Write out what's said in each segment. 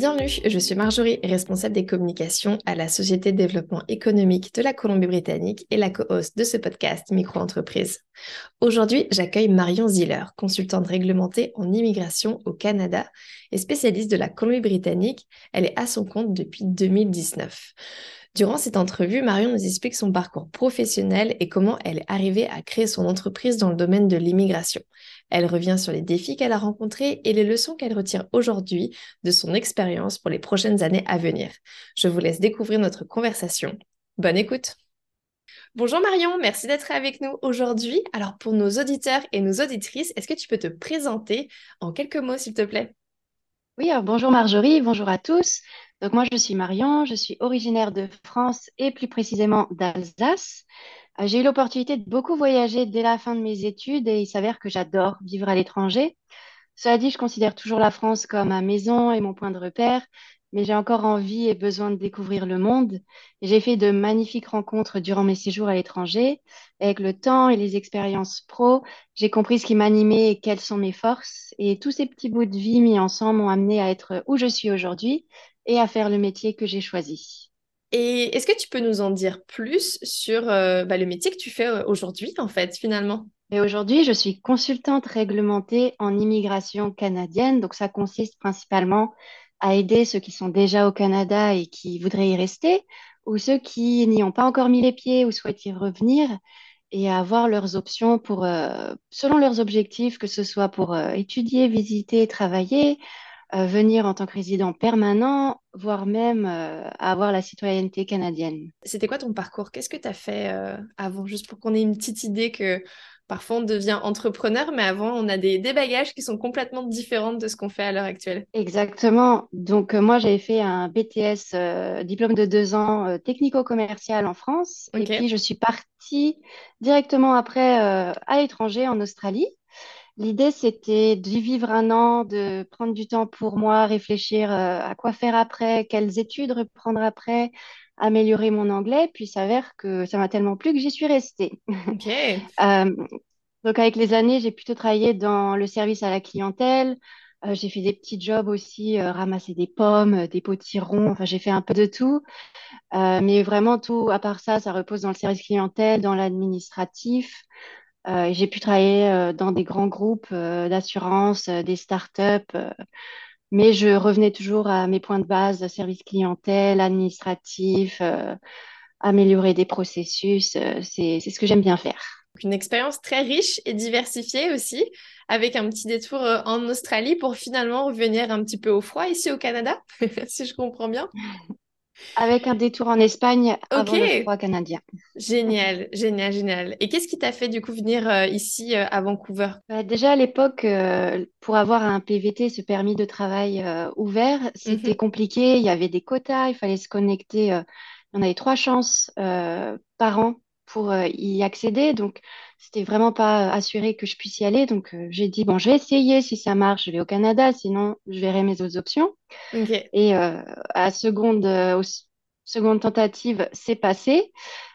Bienvenue, je suis Marjorie, responsable des communications à la Société de développement économique de la Colombie-Britannique et la co-host de ce podcast Micro-entreprise. Aujourd'hui, j'accueille Marion Ziller, consultante réglementée en immigration au Canada et spécialiste de la Colombie-Britannique. Elle est à son compte depuis 2019. Durant cette entrevue, Marion nous explique son parcours professionnel et comment elle est arrivée à créer son entreprise dans le domaine de l'immigration. Elle revient sur les défis qu'elle a rencontrés et les leçons qu'elle retire aujourd'hui de son expérience pour les prochaines années à venir. Je vous laisse découvrir notre conversation. Bonne écoute. Bonjour Marion, merci d'être avec nous aujourd'hui. Alors pour nos auditeurs et nos auditrices, est-ce que tu peux te présenter en quelques mots s'il te plaît? Oui, bonjour Marjorie, bonjour à tous. Donc moi, je suis Marion, je suis originaire de France et plus précisément d'Alsace. Euh, j'ai eu l'opportunité de beaucoup voyager dès la fin de mes études et il s'avère que j'adore vivre à l'étranger. Cela dit, je considère toujours la France comme ma maison et mon point de repère, mais j'ai encore envie et besoin de découvrir le monde. J'ai fait de magnifiques rencontres durant mes séjours à l'étranger. Avec le temps et les expériences pro, j'ai compris ce qui m'animait et quelles sont mes forces. Et tous ces petits bouts de vie mis ensemble m'ont amené à être où je suis aujourd'hui, et à faire le métier que j'ai choisi. Et est-ce que tu peux nous en dire plus sur euh, bah, le métier que tu fais euh, aujourd'hui, en fait, finalement? Et aujourd'hui, je suis consultante réglementée en immigration canadienne. Donc, ça consiste principalement à aider ceux qui sont déjà au Canada et qui voudraient y rester, ou ceux qui n'y ont pas encore mis les pieds ou souhaitent y revenir, et à avoir leurs options pour, euh, selon leurs objectifs, que ce soit pour étudier, visiter, travailler, venir en tant que résident permanent, voire même euh, avoir la citoyenneté canadienne. C'était quoi ton parcours? Qu'est-ce que tu as fait euh, avant? Juste pour qu'on ait une petite idée que parfois on devient entrepreneur, mais avant on a des, bagages qui sont complètement différents de ce qu'on fait à l'heure actuelle. Exactement. Donc euh, moi j'avais fait un BTS, diplôme de deux ans, technico-commercial en France. Et puis je suis partie directement après à l'étranger, en Australie. L'idée, c'était de vivre un an, de prendre du temps pour moi, réfléchir euh, à quoi faire après, quelles études reprendre après, améliorer mon anglais. Puis il s'avère que ça m'a tellement plu que j'y suis restée. Euh, donc avec les années, j'ai plutôt travaillé dans le service à la clientèle. Euh, j'ai fait des petits jobs aussi, ramasser des pommes, des potirons. Enfin, j'ai fait un peu de tout. mais vraiment, tout, à part ça, ça repose dans le service clientèle, dans l'administratif. Euh, j'ai pu travailler euh, dans des grands groupes euh, d'assurance, des startups, mais je revenais toujours à mes points de base, service clientèle, administratif, améliorer des processus. c'est ce que j'aime bien faire. Une expérience très riche et diversifiée aussi, avec un petit détour en Australie pour finalement revenir un petit peu au froid ici au Canada, si je comprends bien. Avec un détour en Espagne avant le froid canadien. Génial, génial, génial. Et qu'est-ce qui t'a fait du coup venir euh, ici euh, à Vancouver? Bah, Déjà à l'époque, euh, pour avoir un PVT, ce permis de travail ouvert, c'était mhm. compliqué. Il y avait des quotas, il fallait se connecter. on avait trois chances par an pour y accéder. Donc, c'était vraiment pas assuré que je puisse y aller. Donc, j'ai dit, bon, je vais essayer. Si ça marche, je vais au Canada. Sinon, je verrai mes autres options. Et à seconde, seconde tentative, c'est passé.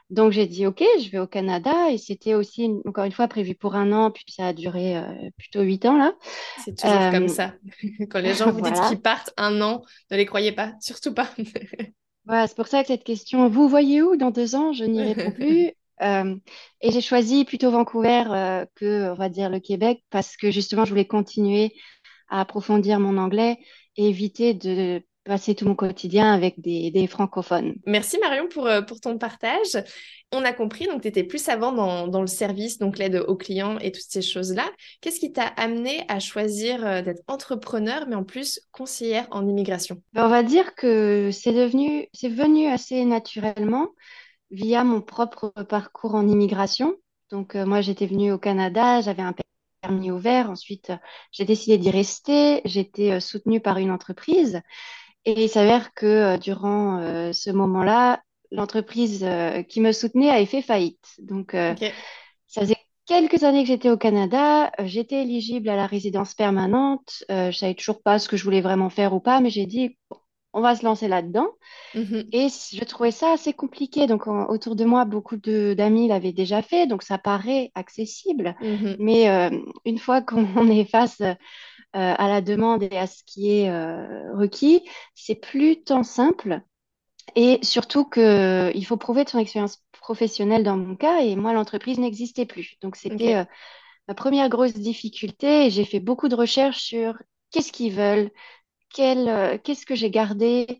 Donc, j'ai dit, OK, je vais au Canada. Et c'était aussi, encore une fois, prévu pour un an. Puis, ça a duré plutôt huit ans, là. C'est toujours comme ça. Quand les gens vous disent qu'ils partent un an, ne les croyez pas. Surtout pas. Voilà, c'est pour ça que cette question, vous voyez où dans deux ans, je n'y réponds plus. Euh, et j'ai choisi plutôt Vancouver euh, que, on va dire, le Québec parce que justement, je voulais continuer à approfondir mon anglais et éviter de passer tout mon quotidien avec des, francophones. Merci Marion pour, euh, pour ton partage. On a compris, donc tu étais plus avant dans, dans, le service, donc l'aide aux clients et toutes ces choses-là. Qu'est-ce qui t'a amené à choisir d'être entrepreneur, mais en plus conseillère en immigration? Ben, On va dire que c'est devenu, c'est venu assez naturellement via mon propre parcours en immigration. Donc, euh, moi, j'étais venue au Canada, j'avais un permis ouvert. Ensuite, j'ai décidé d'y rester. J'étais euh, soutenue par une entreprise. Et il s'avère que euh, durant ce moment-là, l'entreprise qui me soutenait avait fait faillite. Donc, Ça faisait quelques années que j'étais au Canada. J'étais éligible à la résidence permanente. Je je savais toujours pas ce que je voulais vraiment faire ou pas, mais j'ai dit, on va se lancer là-dedans. Mhm. Et je trouvais ça assez compliqué. Donc, autour de moi, beaucoup d'amis l'avaient déjà fait. Donc, ça paraît accessible. Mhm. Mais euh, une fois qu'on est face euh, à la demande et à ce qui est euh, requis, c'est plus tant simple. Et surtout qu'il faut prouver de son expérience professionnelle dans mon cas. Et moi, l'entreprise n'existait plus. Donc, c'était ma première grosse difficulté. Et j'ai fait beaucoup de recherches sur qu'est-ce qu'ils veulent, qu'est-ce que j'ai gardé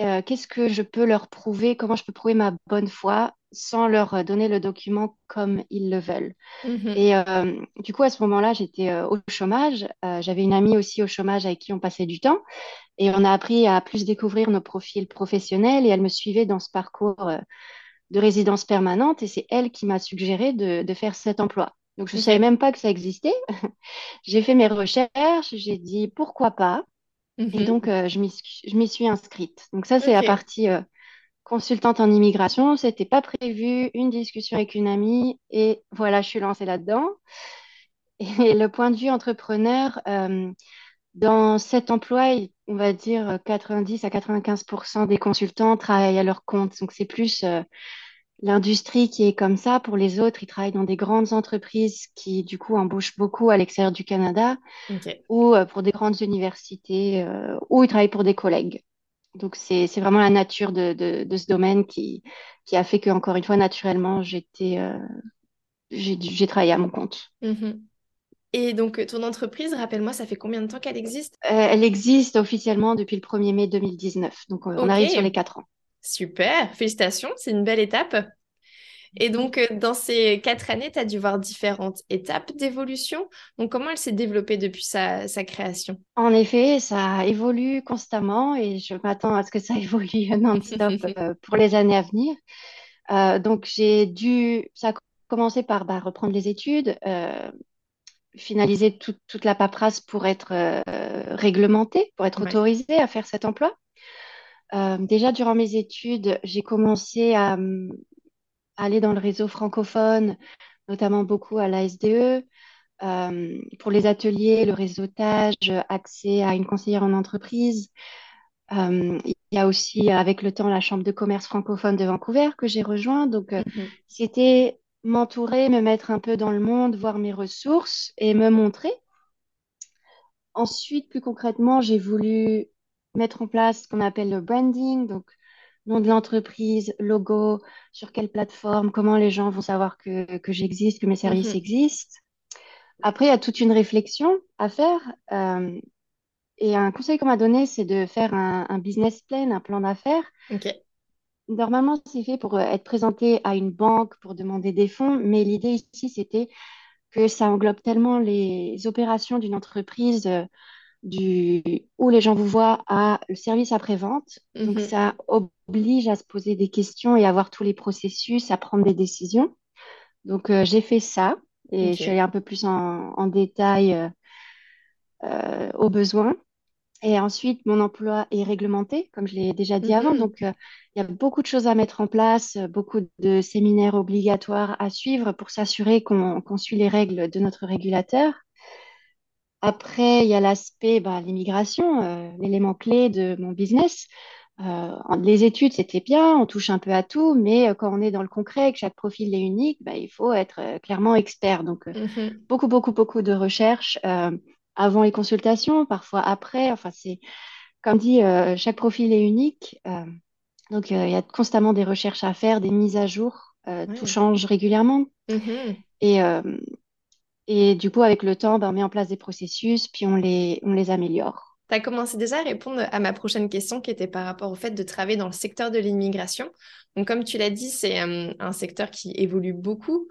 euh, qu'est-ce que je peux leur prouver, comment je peux prouver ma bonne foi sans leur euh, donner le document comme ils le veulent. Mhm. Et euh, du coup, à ce moment-là, j'étais euh, au chômage. Euh, j'avais une amie aussi au chômage avec qui on passait du temps. Et on a appris à plus découvrir nos profils professionnels. Et elle me suivait dans ce parcours euh, de résidence permanente. Et c'est elle qui m'a suggéré de, de faire cet emploi. Donc, je ne savais Ok. même pas que ça existait. J'ai fait mes recherches. J'ai dit pourquoi pas. Et Mhm. donc, euh, je m'y suis inscrite. Donc, ça, c'est la Ok. partie euh, consultante en immigration. C'était pas prévu, une discussion avec une amie, et voilà, je suis lancée là-dedans. Et le point de vue entrepreneur, euh, dans cet emploi, on va dire 90 à 95% des consultants travaillent à leur compte. Donc, c'est plus l'industrie qui est comme ça. Pour les autres, ils travaillent dans des grandes entreprises qui, du coup, embauchent beaucoup à l'extérieur du Canada ou euh, pour des grandes universités, euh, ou ils travaillent pour des collègues. Donc, c'est, vraiment la nature de, de, de ce domaine qui, qui a fait que, encore une fois, naturellement, j'étais, euh, j'ai, travaillé à mon compte. Mhm. Et donc, ton entreprise, rappelle-moi, ça fait combien de temps qu'elle existe? Elle existe officiellement depuis le 1er mai 2019. Donc, on arrive sur les quatre ans. Super. Félicitations. C'est une belle étape. Et donc, euh, dans ces quatre années, tu as dû voir différentes étapes d'évolution. Donc, comment elle s'est développée depuis sa, sa création? En effet, ça évolue constamment et je m'attends à ce que ça évolue non-stop euh, pour les années à venir. Euh, donc, j'ai dû, ça a commencé par bah, reprendre les études, euh, finaliser tout- toute la paperasse pour être euh, réglementée, pour être Ouais. autorisée à faire cet emploi. Euh, déjà, durant mes études, j'ai commencé à, hum, aller dans le réseau francophone, notamment beaucoup à la SDE, euh, pour les ateliers, le réseautage, accès à une conseillère en entreprise. Euh, il y a aussi, avec le temps, la Chambre de commerce francophone de Vancouver que j'ai rejoint. Donc, euh, Mhm. c'était m'entourer, me mettre un peu dans le monde, voir mes ressources et me montrer. Ensuite, plus concrètement, j'ai voulu mettre en place ce qu'on appelle le branding, donc nom de l'entreprise, logo, sur quelle plateforme, comment les gens vont savoir que, que j'existe, que mes services Mhm. existent. Après, il y a toute une réflexion à faire. euh, et un conseil qu'on m'a donné, c'est de faire un, un business plan, un plan d'affaires. Ok. Normalement, c'est fait pour être présenté à une banque pour demander des fonds, mais l'idée ici, c'était que ça englobe tellement les opérations d'une entreprise euh, du, où les gens vous voient à le service après-vente. Donc, Mhm. ça oblige à se poser des questions et à voir tous les processus, à prendre des décisions. Donc, euh, j'ai fait ça et je suis allée un peu plus en, en détail euh, euh, aux besoins. Et ensuite, mon emploi est réglementé, comme je l'ai déjà dit avant. Mhm. Donc, euh, il y a beaucoup de choses à mettre en place, beaucoup de séminaires obligatoires à suivre pour s'assurer qu'on qu'on suit les règles de notre régulateur. Après, il y a l'aspect, bah, l'immigration, euh, l'élément clé de mon business. Euh, les études, c'était bien, on touche un peu à tout, mais euh, quand on est dans le concret, que chaque profil est unique, bah, il faut être clairement expert. Donc, Mhm. beaucoup, beaucoup, beaucoup de recherches euh, avant les consultations, parfois après. Enfin, c'est comme dit, chaque profil est unique. donc, il y a constamment des recherches à faire, des mises à jour. tout change régulièrement. Mhm. Et, euh, et du coup, avec le temps, ben, on met en place des processus, puis on les, on les améliore. Tu as commencé déjà à répondre à ma prochaine question qui était par rapport au fait de travailler dans le secteur de l'immigration. Donc, comme tu l'as dit, c'est euh, un secteur qui évolue beaucoup.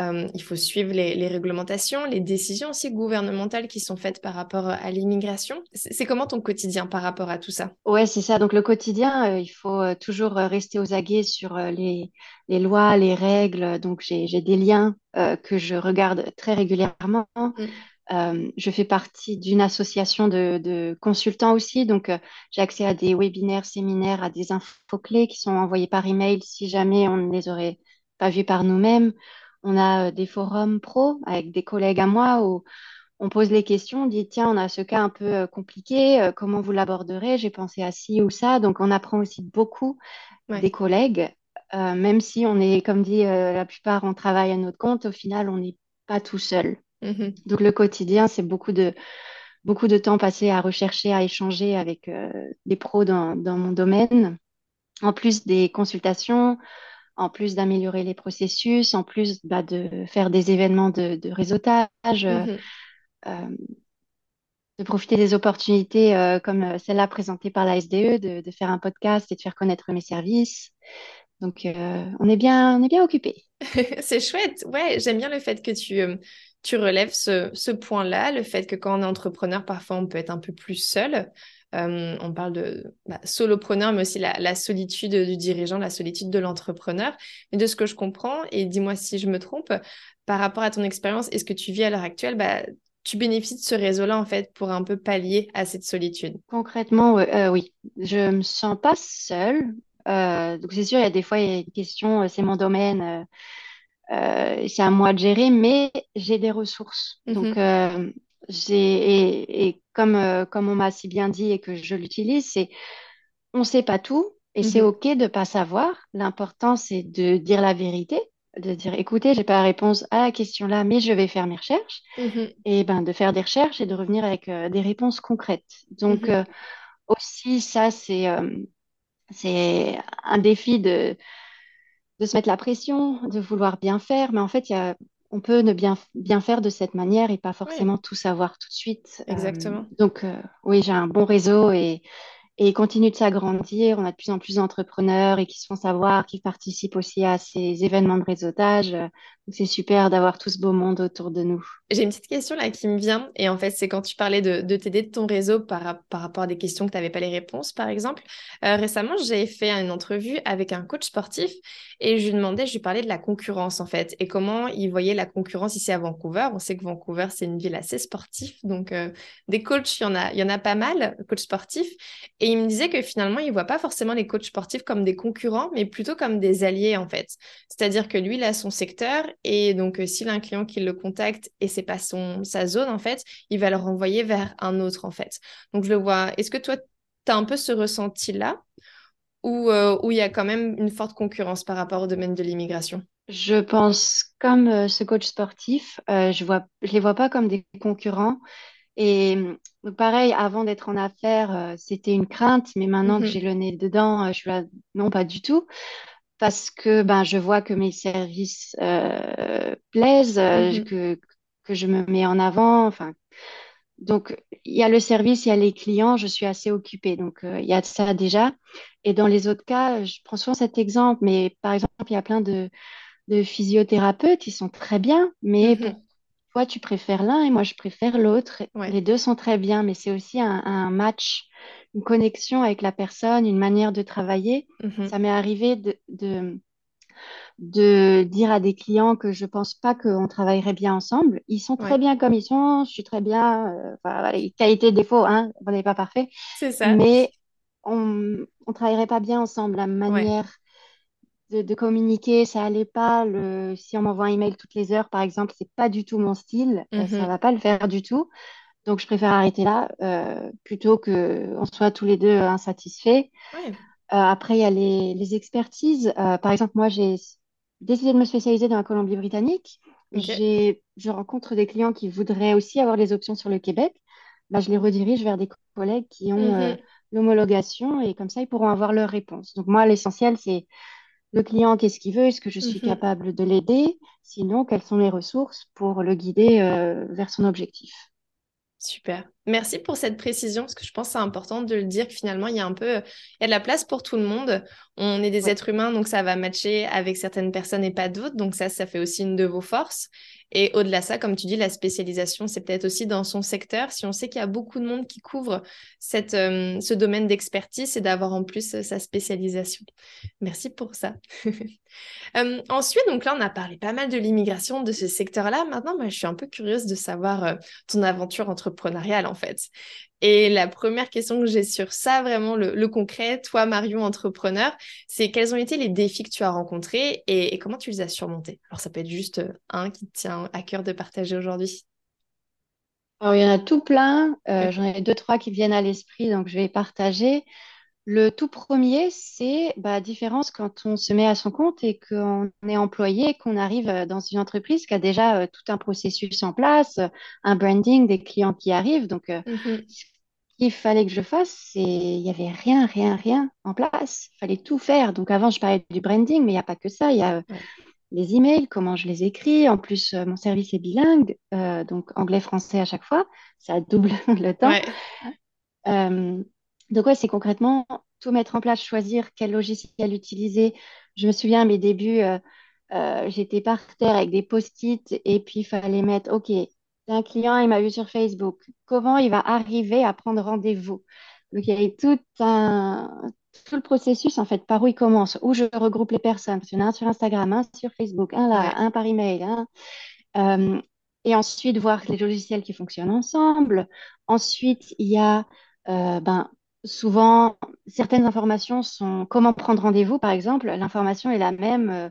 Euh, il faut suivre les, les réglementations, les décisions aussi gouvernementales qui sont faites par rapport à l'immigration. C'est comment ton quotidien par rapport à tout ça? Ouais, c'est ça. Donc, le quotidien, euh, il faut euh, toujours euh, rester aux aguets sur euh, les, les lois, les règles. Donc, j'ai, des liens euh, que je regarde très régulièrement. Mm. Euh, je fais partie d'une association de, de consultants aussi, donc euh, j'ai accès à des webinaires, séminaires, à des infos clés qui sont envoyés par email si jamais on ne les aurait pas vus par nous-mêmes. On a des forums pro avec des collègues à moi où on pose les questions, on dit tiens, on a ce cas un peu compliqué, comment vous l'aborderez? J'ai pensé à ci ou ça. Donc on apprend aussi beaucoup des collègues, même si on est, comme dit la plupart, on travaille à notre compte, au final, on n'est pas tout seul. Mmh Donc le quotidien, c'est beaucoup de, beaucoup de temps passé à rechercher, à échanger avec des pros dans, mon domaine, en plus des consultations, en plus d'améliorer les processus, en plus bah, de faire des événements de, réseautage, mmh de profiter des opportunités comme celle-là présentée par la SDE, de, faire un podcast et de faire connaître mes services. Donc, on est bien, on est bien occupé. c'est chouette. Ouais, j'aime bien le fait que tu, tu relèves ce, point-là, le fait que quand on est entrepreneur, parfois on peut être un peu plus seul. Euh, on parle de bah, solopreneur, mais aussi la, solitude du dirigeant, la solitude de l'entrepreneur. Mais de ce que je comprends, et dis-moi si je me trompe, par rapport à ton expérience et ce que tu vis à l'heure actuelle, bah, tu bénéficies de ce réseau-là en fait pour un peu pallier à cette solitude. Concrètement, euh, oui, je me sens pas seule. Euh, donc c'est sûr, il y a des fois il y a une question, c'est mon domaine euh, c'est à moi de gérer, mais j'ai des ressources. Donc, mhm. euh, et, comme, euh, comme on m'a si bien dit et que je l'utilise, c'est on ne sait pas tout et c'est mhm. OK de ne pas savoir. L'important, c'est de dire la vérité, de dire écoutez, j'ai pas la réponse à la question là, mais je vais faire mes recherches. Mhm. Et ben, de faire des recherches et de revenir avec des réponses concrètes. Donc, aussi, ça, c'est, c'est un défi de de se mettre la pression, de vouloir bien faire, mais en fait, y a, on peut ne bien, bien faire de cette manière et pas forcément tout savoir tout de suite. Exactement. Euh, donc, euh, oui, j'ai un bon réseau et, et il continue de s'agrandir. On a de plus en plus d'entrepreneurs et qui se font savoir, qui participent aussi à ces événements de réseautage. C'est super d'avoir tout ce beau monde autour de nous. J'ai une petite question là qui me vient. Et en fait, c'est quand tu parlais de, de t'aider de ton réseau par, par rapport à des questions que tu n'avais pas les réponses, par exemple. Euh, récemment, j'ai fait une entrevue avec un coach sportif et je lui demandais, je lui parlais de la concurrence en fait et comment il voyait la concurrence ici à Vancouver. On sait que Vancouver, c'est une ville assez sportive. Donc, euh, des coachs, y, il y en a pas mal, coachs sportifs. Et il me disait que finalement, il ne voit pas forcément les coachs sportifs comme des concurrents, mais plutôt comme des alliés, en fait. C'est-à-dire que lui, il a son secteur, et donc, euh, s'il a un client qui le contacte et c'est pas son, sa zone, en fait, il va le renvoyer vers un autre, en fait. Donc, je le vois. Est-ce que toi, tu as un peu ce ressenti-là? Ou euh, où il y a quand même une forte concurrence par rapport au domaine de l'immigration? Je pense comme euh, ce coach sportif, je ne je les vois pas comme des concurrents. Et pareil, avant d'être en affaires, c'était une crainte, mais maintenant que mhm. j'ai le nez dedans, je suis là, non, pas du tout. Parce que ben, je vois que mes services euh, plaisent, mhm. que, que je me mets en avant. Enfin, donc, il y a le service, il y a les clients, je suis assez occupée. Donc, il y a ça déjà. Et dans les autres cas, je prends souvent cet exemple, mais par exemple, il y a plein de, de physiothérapeutes, ils sont très bien, mais mhm toi, tu préfères l'un et moi, je préfère l'autre. Les deux sont très bien, mais c'est aussi un, match, une connexion avec la personne, une manière de travailler. Mm-hmm. Ça m'est arrivé de, de, dire à des clients que je pense pas qu'on travaillerait bien ensemble. Ils sont très bien comme ils sont, je suis très bien. Euh, enfin, qualité, défaut, hein, on n'est pas parfait. C'est ça. Mais on ne travaillerait pas bien ensemble. La manière de, communiquer, ça allait pas. Le, si on m'envoie un email toutes les heures, par exemple, c'est pas du tout mon style. Ça euh, ne ça mhm. va pas le faire du tout. Donc, je préfère arrêter là euh, plutôt qu'on soit tous les deux insatisfaits. Euh, après, il y a les, expertises. par exemple, moi, j'ai décidé de me spécialiser dans la Colombie-Britannique. Je rencontre des clients qui voudraient aussi avoir des options sur le Québec. Bah, je les redirige vers des collègues qui ont mhm. l'homologation et comme ça, ils pourront avoir leur réponse. Donc, moi, l'essentiel, c'est le client, qu'est-ce qu'il veut? Est-ce que je suis mhm. capable de l'aider? Sinon, quelles sont les ressources pour le guider euh, vers son objectif? Super. Merci pour cette précision, parce que je pense que c'est important de le dire que finalement, il y a un peu, il y a de la place pour tout le monde. On est des êtres humains, donc ça va matcher avec certaines personnes et pas d'autres. Donc ça, ça fait aussi une de vos forces. Et au-delà de ça, comme tu dis, la spécialisation, c'est peut-être aussi dans son secteur. Si on sait qu'il y a beaucoup de monde qui couvre cette, euh, ce domaine d'expertise, c'est d'avoir en plus euh, sa spécialisation. Merci pour ça. Euh, ensuite, donc là, on a parlé pas mal de l'immigration, de ce secteur-là. Maintenant, moi, je suis un peu curieuse de savoir ton aventure entrepreneuriale, en fait. Et la première question que j'ai sur ça, vraiment le, concret, toi Marion, entrepreneur, c'est quels ont été les défis que tu as rencontrés et, comment tu les as surmontés? Alors ça peut être juste euh, un qui te tient à cœur de partager aujourd'hui. Alors il y en a tout plein, euh, j'en ai deux, trois qui viennent à l'esprit, donc je vais partager. Le tout premier, c'est bah, la différence quand on se met à son compte et qu'on est employé, qu'on arrive euh, dans une entreprise qui a déjà euh, tout un processus en place, un branding, des clients qui arrivent. Donc, euh, mm-hmm. ce qu'il fallait que je fasse, c'est il n'y avait rien, rien, rien en place. Il fallait tout faire. Donc, avant, je parlais du branding, mais il n'y a pas que ça. Il y a les emails, comment je les écris. En plus, mon service est bilingue, donc anglais-français à chaque fois. Ça double le temps. Donc, ouais, c'est concrètement tout mettre en place, choisir quel logiciel utiliser. Je me souviens, à mes débuts, euh, euh, j'étais par terre avec des post-it et puis il fallait mettre, OK, un client, il m'a vu sur Facebook. Comment il va arriver à prendre rendez-vous? Donc, il y avait tout un, tout le processus, en fait, par où il commence, où je regroupe les personnes. Parce qu'il y en a un sur Instagram, un sur Facebook, un là, un par email. Euh, et ensuite, voir les logiciels qui fonctionnent ensemble. Ensuite, il y a ben, souvent, certaines informations sont comment prendre rendez-vous, par exemple. L'information est la même euh,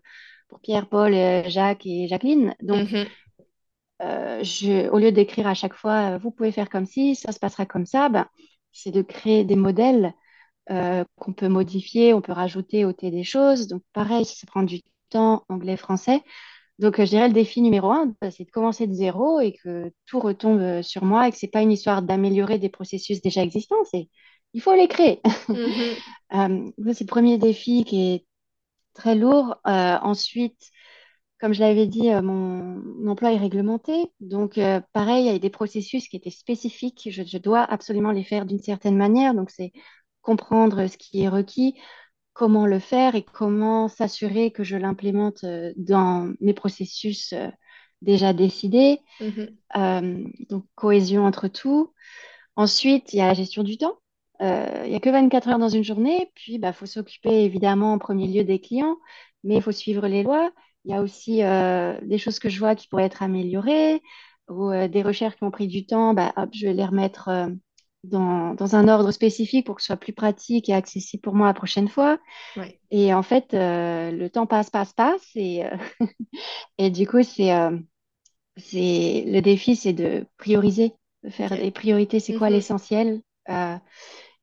pour Pierre, Paul, euh, Jacques et Jacqueline. Donc, mhm. euh, je, au lieu d'écrire à chaque fois, vous pouvez faire comme si, ça se passera comme ça, ben, c'est de créer des modèles qu'on peut modifier, on peut rajouter, ôter des choses. Donc, pareil, ça prend du temps, anglais, français. Donc, je dirais le défi numéro un, ben, c'est de commencer de zéro et que tout retombe sur moi et que ce n'est pas une histoire d'améliorer des processus déjà existants, c'est il faut les créer. Mhm. Euh, c'est le premier défi qui est très lourd. Euh, ensuite, comme je l'avais dit, euh, mon, emploi est réglementé. Donc, pareil, il y a des processus qui étaient spécifiques. Je, dois absolument les faire d'une certaine manière. Donc, c'est comprendre ce qui est requis, comment le faire et comment s'assurer que je l'implémente dans mes processus déjà décidés. Mhm. donc, cohésion entre tout. Ensuite, il y a la gestion du temps. Euh, il n'y a que 24 heures dans une journée, puis il bah, faut s'occuper évidemment en premier lieu des clients, mais il faut suivre les lois. Il y a aussi euh, des choses que je vois qui pourraient être améliorées, ou euh, des recherches qui ont pris du temps, bah, hop, je vais les remettre dans, dans, un ordre spécifique pour que ce soit plus pratique et accessible pour moi la prochaine fois. Et en fait, le temps passe, passe, passe, et, et du coup, c'est c'est le défi, c'est de prioriser, de faire des priorités. C'est quoi mm-hmm. l'essentiel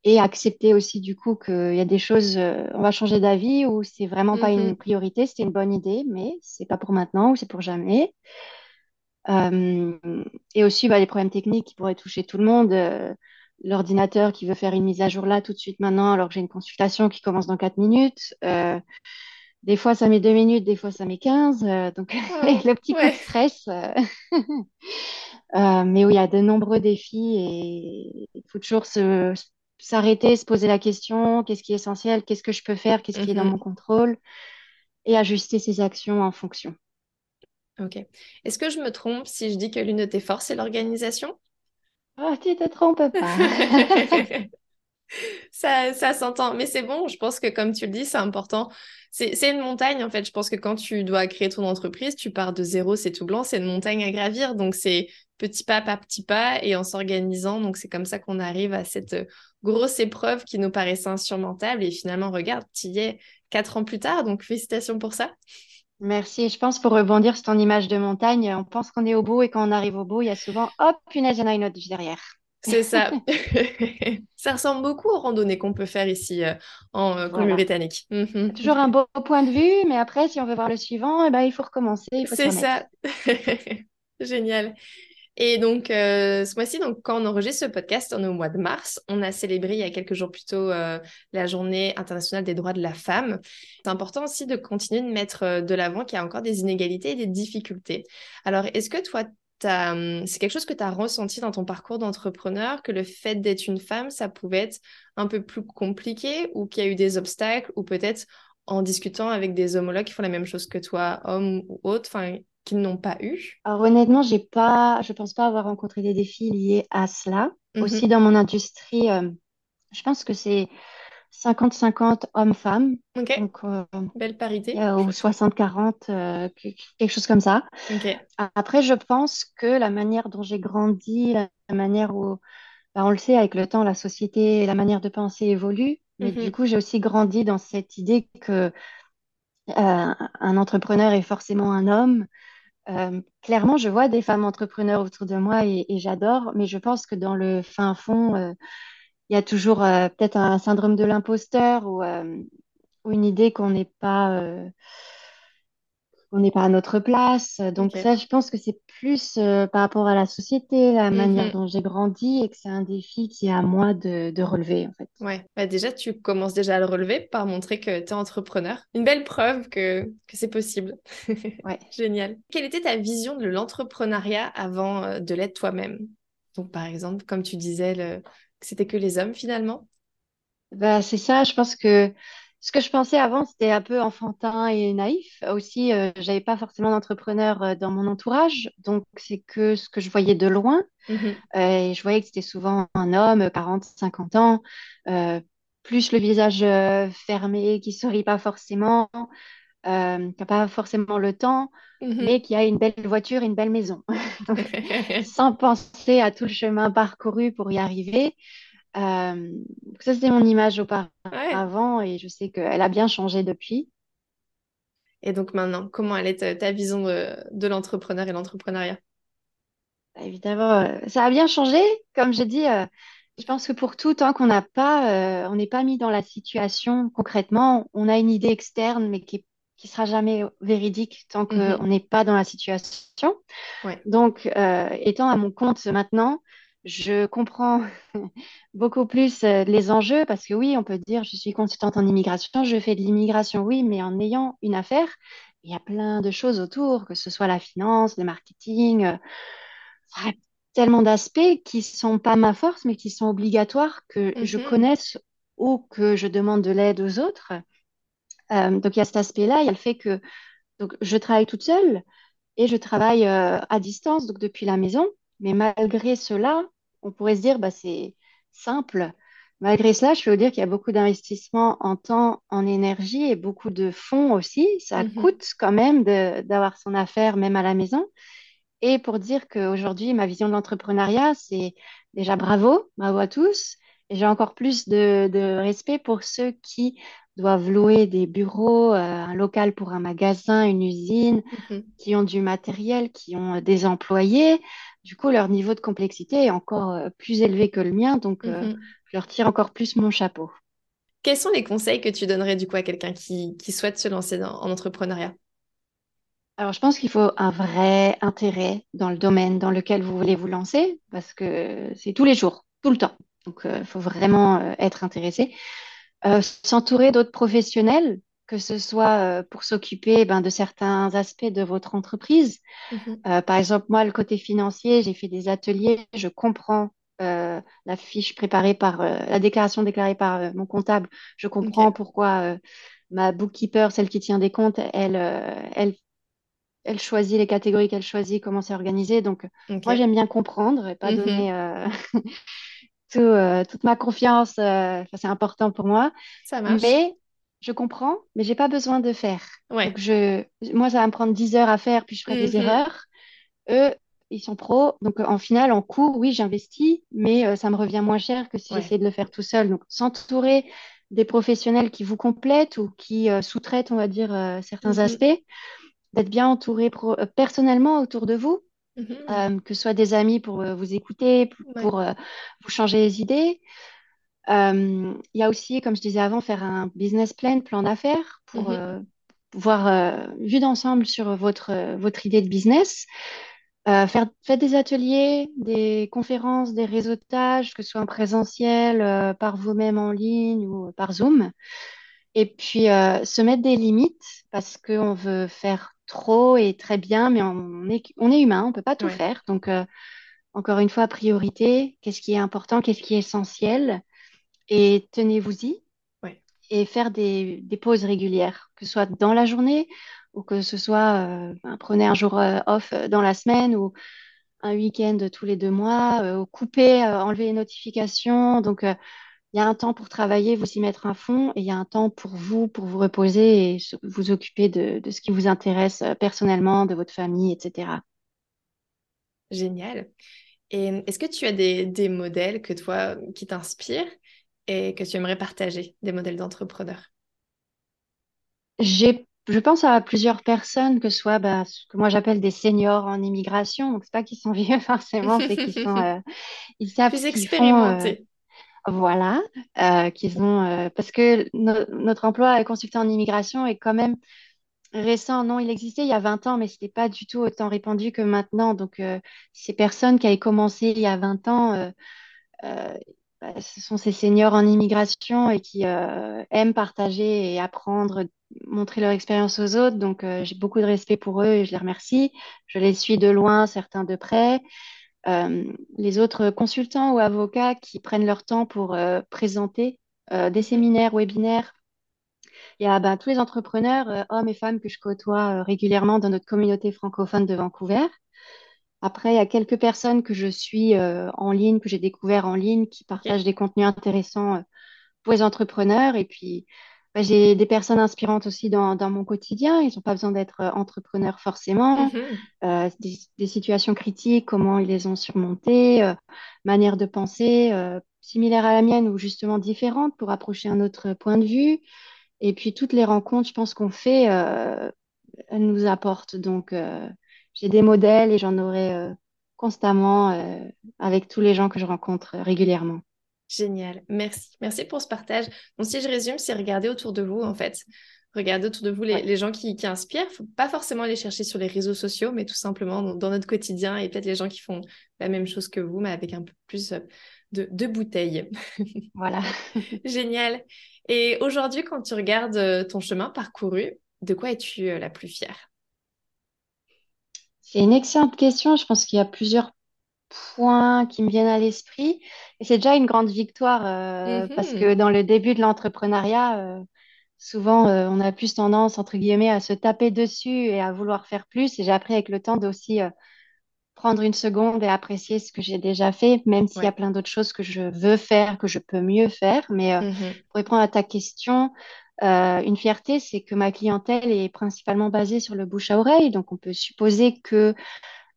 et accepter aussi du coup qu'il y a des choses, euh, on va changer d'avis ou c'est vraiment pas une mm-hmm. priorité, c'était une bonne idée, mais c'est pas pour maintenant ou c'est pour jamais. Euh, et aussi bah, les problèmes techniques qui pourraient toucher tout le monde. Euh, l'ordinateur qui veut faire une mise à jour là tout de suite maintenant alors que j'ai une consultation qui commence dans 4 minutes. des fois ça met 2 minutes, des fois ça met 15. donc le petit coup de stress. mais oui, il y a de nombreux défis et il faut toujours se, s'arrêter, se poser la question, qu'est-ce qui est essentiel, qu'est-ce que je peux faire, qu'est-ce qui est dans mhm. mon contrôle, et ajuster ses actions en fonction. Ok. Est-ce que je me trompe si je dis que l'une de tes forces, c'est l'organisation? Ah, tu te trompes pas. ça, ça s'entend, mais c'est bon, je pense que comme tu le dis, c'est important. C'est une montagne, en fait. Je pense que quand tu dois créer ton entreprise, tu pars de zéro, c'est tout blanc, c'est une montagne à gravir. Donc, c'est petit pas par petit pas et en s'organisant. Donc, c'est comme ça qu'on arrive à cette grosse épreuve qui nous paraissait insurmontable. Et finalement, regarde, tu y es quatre ans plus tard. Donc, félicitations pour ça. Merci. Je pense pour rebondir sur ton image de montagne, on pense qu'on est au bout et quand on arrive au bout, il y a souvent, hop, punaise, il y en une autre derrière. C'est ça. ça ressemble beaucoup aux randonnées qu'on peut faire ici euh, en euh, Colombie-Britannique. Mhm. Toujours un beau point de vue, mais après, si on veut voir le suivant, eh ben, il faut recommencer. C'est ça. Génial. Et donc, euh, ce mois-ci, donc, quand on enregistre ce podcast, on est au mois de mars. On a célébré il y a quelques jours plus tôt euh, la journée internationale des droits de la femme. C'est important aussi de continuer de mettre de l'avant qu'il y a encore des inégalités et des difficultés. Alors, est-ce que toi, c'est quelque chose que tu as ressenti dans ton parcours d'entrepreneur, que le fait d'être une femme, ça pouvait être un peu plus compliqué ou qu'il y a eu des obstacles ou peut-être en discutant avec des homologues qui font la même chose que toi, hommes ou autres, enfin, qu'ils n'ont pas eu? Alors honnêtement, j'ai pas, je pense pas avoir rencontré des défis liés à cela. Mhm. Aussi dans mon industrie, euh, je pense que c'est 50-50 hommes-femmes. Donc, euh, Belle parité. ou 60-40, euh, quelque chose comme ça. Après, je pense que la manière dont j'ai grandi, la manière où bah, on le sait, avec le temps, la société, la manière de penser évolue. Mais du Mhm. coup, j'ai aussi grandi dans cette idée que euh, un entrepreneur est forcément un homme. Euh, clairement, je vois des femmes entrepreneurs autour de moi et, et j'adore, mais je pense que dans le fin fond, euh, il y a toujours euh, peut-être un syndrome de l'imposteur ou, euh, ou une idée qu'on n'est pas, euh, on n'est pas à notre place. Donc ça, je pense que c'est plus par rapport à la société, la manière Mhm. dont j'ai grandi et que c'est un défi qui est à moi de, de relever, en fait. Ouais, bah déjà, tu commences déjà à le relever par montrer que tu es entrepreneur. Une belle preuve que, que c'est possible. Ouais. Génial. Quelle était ta vision de l'entrepreneuriat avant de l'être toi-même? Donc, par exemple, comme tu disais, le- c'était que les hommes finalement? Bah, c'est ça, je pense que ce que je pensais avant, c'était un peu enfantin et naïf. Aussi, euh, j'avais pas forcément d'entrepreneur euh, dans mon entourage, donc c'est que ce que je voyais de loin. Mhm, Euh, et je voyais que c'était souvent un homme, 40, 50 ans, euh, plus le visage fermé, qui sourit pas forcément, euh, qui n'a pas forcément le temps, mhm. mais qui a une belle voiture, une belle maison. Donc, sans penser à tout le chemin parcouru pour y arriver. Euh, ça, c'était mon image Ouais. auparavant et je sais qu'elle a bien changé depuis. Et donc maintenant, comment elle est ta, ta vision de, de l'entrepreneur et l'entrepreneuriat? Évidemment, euh, ça a bien changé. Comme je dis, euh, je pense que pour tout, tant qu'on n'a pas, euh, on n'est pas mis dans la situation concrètement, on a une idée externe, mais qui, qui sera jamais véridique tant qu'on Mhm. n'est pas dans la situation. Ouais. Donc, euh, étant à mon compte maintenant, je comprends beaucoup plus euh, les enjeux parce que oui, on peut dire, je suis consultante en immigration, je fais de l'immigration, oui, mais en ayant une affaire, il y a plein de choses autour, que ce soit la finance, le marketing. euh, ça a tellement d'aspects qui sont pas ma force, mais qui sont obligatoires que je Mhm. connaisse ou que je demande de l'aide aux autres. Euh, donc il y a cet aspect-là, il y a le fait que donc, je travaille toute seule et je travaille euh, à distance, donc depuis la maison. Mais malgré cela, on pourrait se dire, bah, c'est simple. Malgré cela, je peux vous dire qu'il y a beaucoup d'investissements en temps, en énergie et beaucoup de fonds aussi. Ça Mhm. coûte quand même d'avoir son affaire même à la maison. Et pour dire qu'aujourd'hui, ma vision de l'entrepreneuriat, c'est déjà bravo, bravo à tous. Et j'ai encore plus de, de respect pour ceux qui doivent louer des bureaux, euh, un local pour un magasin, une usine, Mhm. qui ont du matériel, qui ont euh, des employés. Du coup, leur niveau de complexité est encore euh, plus élevé que le mien. Donc, euh, Mhm. je leur tire encore plus mon chapeau. Quels sont les conseils que tu donnerais du coup à quelqu'un qui, qui souhaite se lancer dans- en entrepreneuriat? Alors, je pense qu'il faut un vrai intérêt dans le domaine dans lequel vous voulez vous lancer, parce que c'est tous les jours, tout le temps. Donc, il faut vraiment euh, être intéressé. Euh, s'entourer d'autres professionnels, que ce soit euh, pour s'occuper ben, de certains aspects de votre entreprise. Mhm. Euh, par exemple, moi, le côté financier, j'ai fait des ateliers, je comprends euh, la fiche préparée par euh, la déclaration déclarée par euh, mon comptable. Je comprends pourquoi euh, ma bookkeeper, celle qui tient des comptes, elle, euh, elle elle choisit les catégories qu'elle choisit, comment c'est organisé. Donc, moi, j'aime bien comprendre et pas Mhm. donner euh, tout, euh, toute ma confiance. euh, c'est important pour moi. Ça marche. Mais je comprends, mais j'ai pas besoin de faire. Donc, Ouais. je, moi, ça va me prendre 10 heures à faire, puis je ferai des Mhm. erreurs. Eux, ils sont pros. Donc, en final, en cours, oui, j'investis, mais euh, ça me revient moins cher que si Ouais. j'essayais de le faire tout seul. Donc, s'entourer des professionnels qui vous complètent ou qui euh, sous-traitent, on va dire, certains Mhm. aspects d'être bien entouré pro- personnellement autour de vous, Mhm. euh, que ce soit des amis pour euh, vous écouter, Ouais. pour euh, vous changer les idées. Il y a aussi, comme je disais avant, faire un business plan, plan d'affaires, pour Mhm. euh, voir vue d'ensemble sur votre, votre idée de business. Euh, faire, faites des ateliers, des conférences, des réseautages, que ce soit en présentiel, euh, par vous-même en ligne ou par Zoom. Et puis, euh, se mettre des limites parce qu'on veut faire trop et très bien, mais on est, on est humain, on peut pas tout Ouais. faire. Donc, euh, encore une fois, priorité, qu'est-ce qui est important, qu'est-ce qui est essentiel, et tenez-vous-y Ouais. et faire des, des pauses régulières, que ce soit dans la journée ou que ce soit, euh, ben, prenez un jour euh, off dans la semaine ou un week-end tous les deux mois, ou couper, enlever les notifications. Donc, il y a un temps pour travailler, vous y mettre à fond, et il y a un temps pour vous, pour vous reposer et vous occuper de, de ce qui vous intéresse euh, personnellement, de votre famille, etc. Génial. Et est-ce que tu as des, des modèles que toi, qui t'inspirent et que tu aimerais partager, des modèles d'entrepreneurs? J'ai je pense à plusieurs personnes, que ce soit bah, ce que moi j'appelle des seniors en immigration. Donc, c'est pas qu'ils sont vieux forcément, c'est qu'ils sont, euh, ils savent Plus ce euh, expérimentés. Voilà, euh, qu'ils euh, parce que no- notre emploi consultant en immigration est quand même récent. Non, il existait il y a 20 ans, mais c'était pas du tout autant répandu que maintenant. Donc, euh, ces personnes qui avaient commencé il y a 20 ans, bah, ce sont ces seniors en immigration et qui aiment partager et apprendre, montrer leur expérience aux autres. Donc, j'ai beaucoup de respect pour eux et je les remercie. Je les suis de loin, certains de près. Euh, les autres consultants ou avocats qui prennent leur temps pour euh, présenter euh, des séminaires, webinaires. Il y a bah, tous les entrepreneurs, hommes et femmes que je côtoie régulièrement dans notre communauté francophone de Vancouver. Après, il y a quelques personnes que je suis euh, en ligne, que j'ai découvert en ligne, qui partagent des contenus intéressants euh, pour les entrepreneurs. Et puis, bah, j'ai des personnes inspirantes aussi dans, dans mon quotidien. Ils n'ont pas besoin d'être euh, entrepreneurs forcément. Mhm. Euh, des, des situations critiques, comment ils les ont surmontées, euh, manière de penser euh, similaire à la mienne ou justement différente pour approcher un autre point de vue. Et puis, toutes les rencontres, je pense qu'on fait, euh, elles nous apportent. Donc, j'ai des modèles et j'en aurai constamment avec tous les gens que je rencontre régulièrement. Génial. Merci. Merci pour ce partage. Donc, si je résume, c'est regarder autour de vous, en fait. Regardez autour de vous les, Ouais, les gens qui, qui inspirent. Faut pas forcément les chercher sur les réseaux sociaux, mais tout simplement dans, dans notre quotidien et peut-être les gens qui font la même chose que vous, mais avec un peu plus euh, de, de bouteilles. voilà. Génial. Et aujourd'hui, quand tu regardes euh, ton chemin parcouru, de quoi es-tu euh, la plus fière? C'est une excellente question. Je pense qu'il y a plusieurs points qui me viennent à l'esprit. Et c'est déjà une grande victoire euh, parce Mhm. que dans le début de l'entrepreneuriat, euh, souvent euh, on a plus tendance, entre guillemets, à se taper dessus et à vouloir faire plus. Et j'ai appris avec le temps d'aussi prendre une seconde et apprécier ce que j'ai déjà fait, même s'il y a plein d'autres choses que je veux faire, que je peux mieux faire. Mais Mhm. pour répondre à ta question, euh, une fierté, c'est que ma clientèle est principalement basée sur le bouche à oreille. Donc on peut supposer que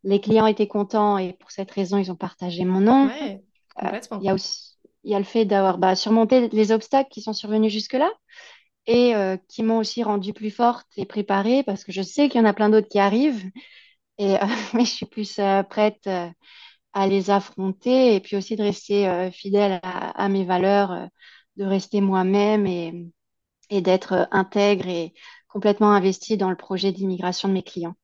les clients étaient contents et pour cette raison, ils ont partagé mon nom. Ouais, Euh, Il y a aussi il y a le fait d'avoir bah, surmonté les obstacles qui sont survenus jusque-là et euh, qui m'ont aussi rendue plus forte et préparée parce que je sais qu'il y en a plein d'autres qui arrivent et euh, mais je suis plus euh, prête à les affronter et puis aussi de rester fidèle à, à mes valeurs, de rester moi-même et, et d'être intègre et complètement investie dans le projet d'immigration de mes clients.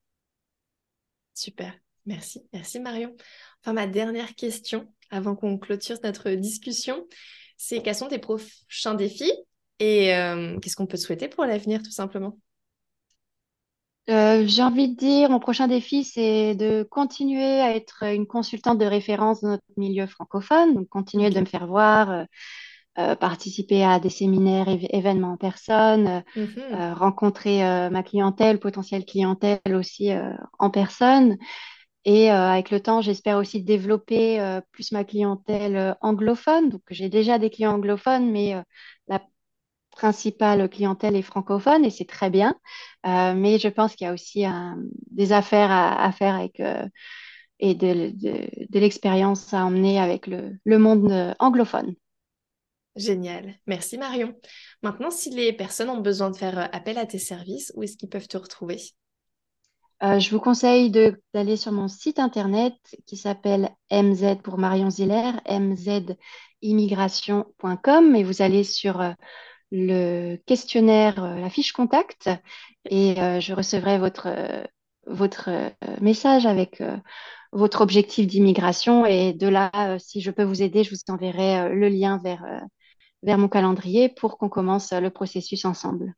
Super. Merci. Merci Marion. Enfin, ma dernière question avant qu'on clôture notre discussion, c'est quels sont tes prochains défis et euh, qu'est-ce qu'on peut te souhaiter pour l'avenir, tout simplement? Euh, j'ai envie de dire, mon prochain défi, c'est de continuer à être une consultante de référence dans notre milieu francophone, donc continuer de me faire voir, euh, participer à des séminaires, événements en personne, euh, rencontrer euh, ma clientèle, potentielle clientèle aussi en personne. Et euh, avec le temps, j'espère aussi développer euh, plus ma clientèle euh, anglophone. Donc, j'ai déjà des clients anglophones, mais la principale clientèle est francophone et c'est très bien. Mais je pense qu'il y a aussi des affaires à, faire avec, et de, l'expérience à emmener avec le, monde anglophone. Génial. Merci Marion. Maintenant, si les personnes ont besoin de faire appel à tes services, où est-ce qu'ils peuvent te retrouver? Euh, je vous conseille d'aller sur mon site internet qui s'appelle MZ pour Marion Ziller, mzimmigration.com et vous allez sur euh, le questionnaire, euh, la fiche contact et je recevrai votre, message avec votre objectif d'immigration et de là, si je peux vous aider, je vous enverrai le lien vers, vers mon calendrier pour qu'on commence le processus ensemble.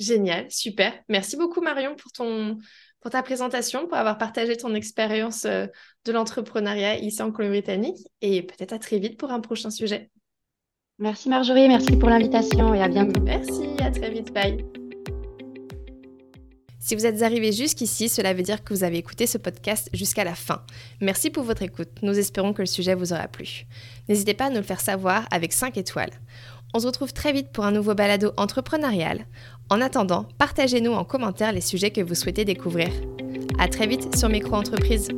Génial, super. Merci beaucoup Marion pour ton, pour ta présentation, pour avoir partagé ton expérience euh, de l'entrepreneuriat ici en Colombie-Britannique et peut-être à très vite pour un prochain sujet. Merci Marjorie, merci pour l'invitation et à bientôt. Merci, à très vite, bye. Si vous êtes arrivé jusqu'ici, cela veut dire que vous avez écouté ce podcast jusqu'à la fin. Merci pour votre écoute. Nous espérons que le sujet vous aura plu. N'hésitez pas à nous le faire savoir avec 5 étoiles. On se retrouve très vite pour un nouveau balado entrepreneurial. En attendant, partagez-nous en commentaire les sujets que vous souhaitez découvrir. À très vite sur Micro Entreprise.